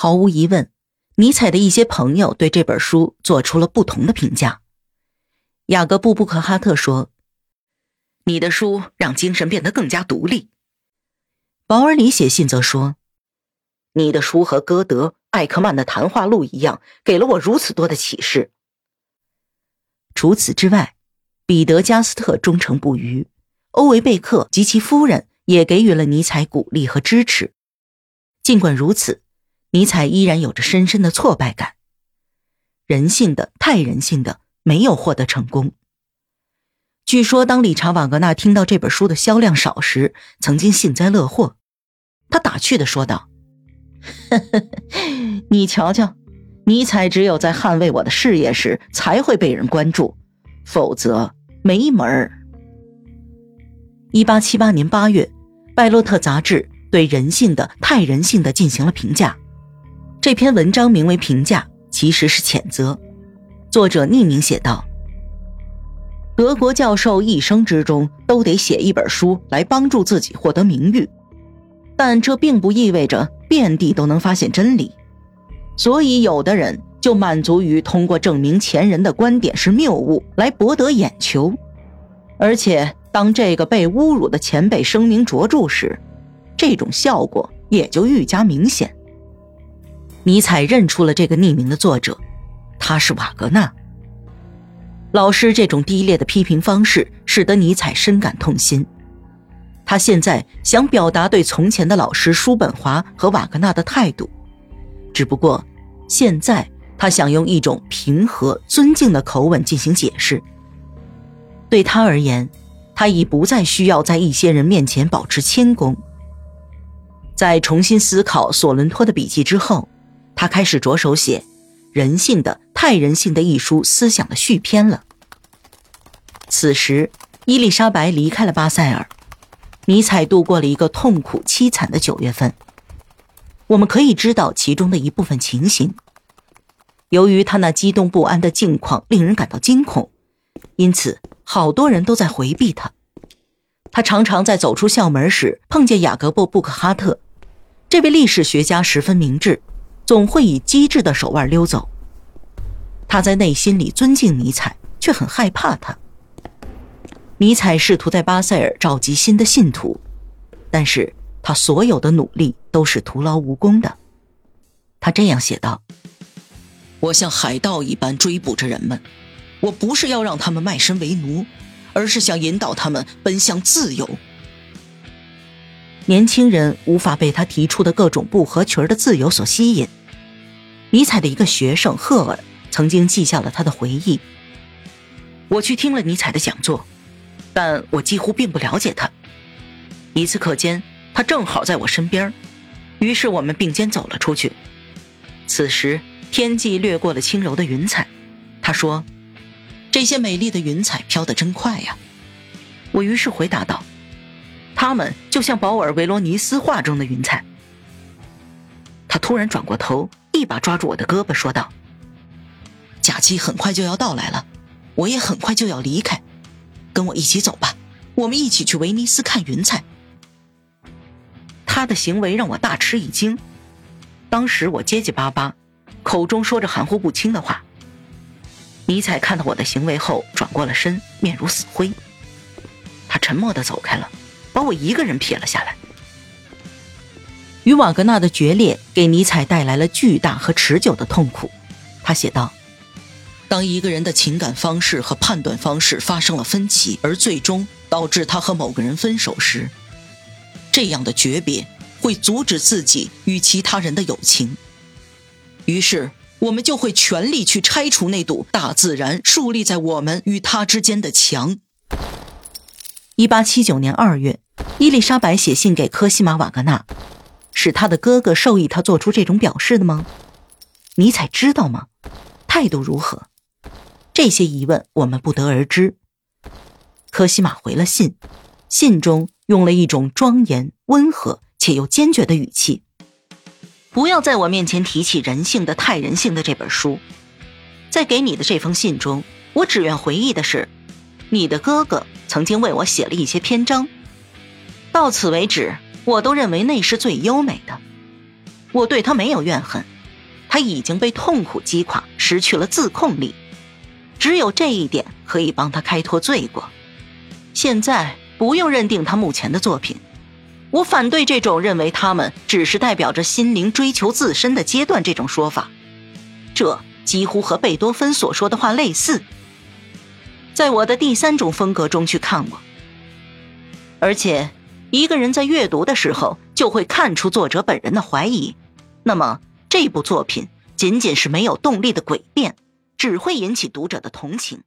毫无疑问，尼采的一些朋友对这本书做出了不同的评价。雅各布·布克哈特说：“你的书让精神变得更加独立。”保尔里写信则说：“你的书和歌德、艾克曼的谈话录一样，给了我如此多的启示。”除此之外，彼得·加斯特忠诚不渝，欧维贝克及其夫人也给予了尼采鼓励和支持。尽管如此，尼采依然有着深深的挫败感。人性的太人性的没有获得成功。据说，当理查·瓦格纳听到这本书的销量少时，曾经幸灾乐祸。他打趣的说道：“你瞧瞧，尼采只有在捍卫我的事业时才会被人关注，否则没门儿。”一八七八年八月，拜洛特杂志对人性的太人性的进行了评价。这篇文章名为“评价”，其实是谴责。作者匿名写道：“德国教授一生之中都得写一本书来帮助自己获得名誉，但这并不意味着遍地都能发现真理。所以，有的人就满足于通过证明前人的观点是谬误来博得眼球。而且，当这个被侮辱的前辈声名卓著时，这种效果也就愈加明显。”尼采认出了这个匿名的作者，他是瓦格纳。老师这种低劣的批评方式使得尼采深感痛心。他现在想表达对从前的老师叔本华和瓦格纳的态度，只不过现在他想用一种平和、尊敬的口吻进行解释。对他而言，他已不再需要在一些人面前保持谦恭。在重新思考索伦托的笔记之后。他开始着手写《人性的太人性的》一书思想的续篇了。此时，伊丽莎白离开了巴塞尔，尼采度过了一个痛苦凄惨的九月份。我们可以知道其中的一部分情形。由于他那激动不安的境况令人感到惊恐，因此好多人都在回避他。他常常在走出校门时碰见雅各布·布克哈特，这位历史学家十分明智。总会以机智的手腕溜走。他在内心里尊敬尼采，却很害怕他。尼采试图在巴塞尔召集新的信徒，但是他所有的努力都是徒劳无功的。他这样写道：“我像海盗一般追捕着人们，我不是要让他们卖身为奴，而是想引导他们奔向自由。”年轻人无法被他提出的各种不合群的自由所吸引。尼采的一个学生赫尔曾经记下了他的回忆。我去听了尼采的讲座，但我几乎并不了解他。一次课间，他正好在我身边，于是我们并肩走了出去。此时天际掠过了轻柔的云彩，他说：“这些美丽的云彩飘得真快呀。”我于是回答道：“它们就像保尔·维罗尼斯画中的云彩。”他突然转过头。一把抓住我的胳膊，说道：“假期很快就要到来了，我也很快就要离开，跟我一起走吧，我们一起去威尼斯看云彩。”他的行为让我大吃一惊，当时我结结巴巴，口中说着含糊不清的话。尼采看到我的行为后，转过了身，面如死灰。他沉默的走开了，把我一个人撇了下来。与瓦格纳的决裂给尼采带来了巨大和持久的痛苦，他写道：“当一个人的情感方式和判断方式发生了分歧，而最终导致他和某个人分手时，这样的诀别会阻止自己与其他人的友情。于是，我们就会全力去拆除那堵大自然树立在我们与他之间的墙。”一八七九年二月，伊丽莎白写信给科西玛·瓦格纳。是他的哥哥授意他做出这种表示的吗？尼采知道吗？态度如何？这些疑问我们不得而知。科西玛回了信，信中用了一种庄严、温和且又坚决的语气：“不要在我面前提起《人性的太人性的》这本书。在给你的这封信中，我只愿回忆的是，你的哥哥曾经为我写了一些篇章。到此为止。”我都认为那是最优美的。我对他没有怨恨，他已经被痛苦击垮，失去了自控力，只有这一点可以帮他开脱罪过。现在不用认定他目前的作品，我反对这种认为他们只是代表着心灵追求自身的阶段这种说法，这几乎和贝多芬所说的话类似。在我的第三种风格中去看我，而且一个人在阅读的时候就会看出作者本人的怀疑，那么这部作品仅仅是没有动力的诡辩，只会引起读者的同情。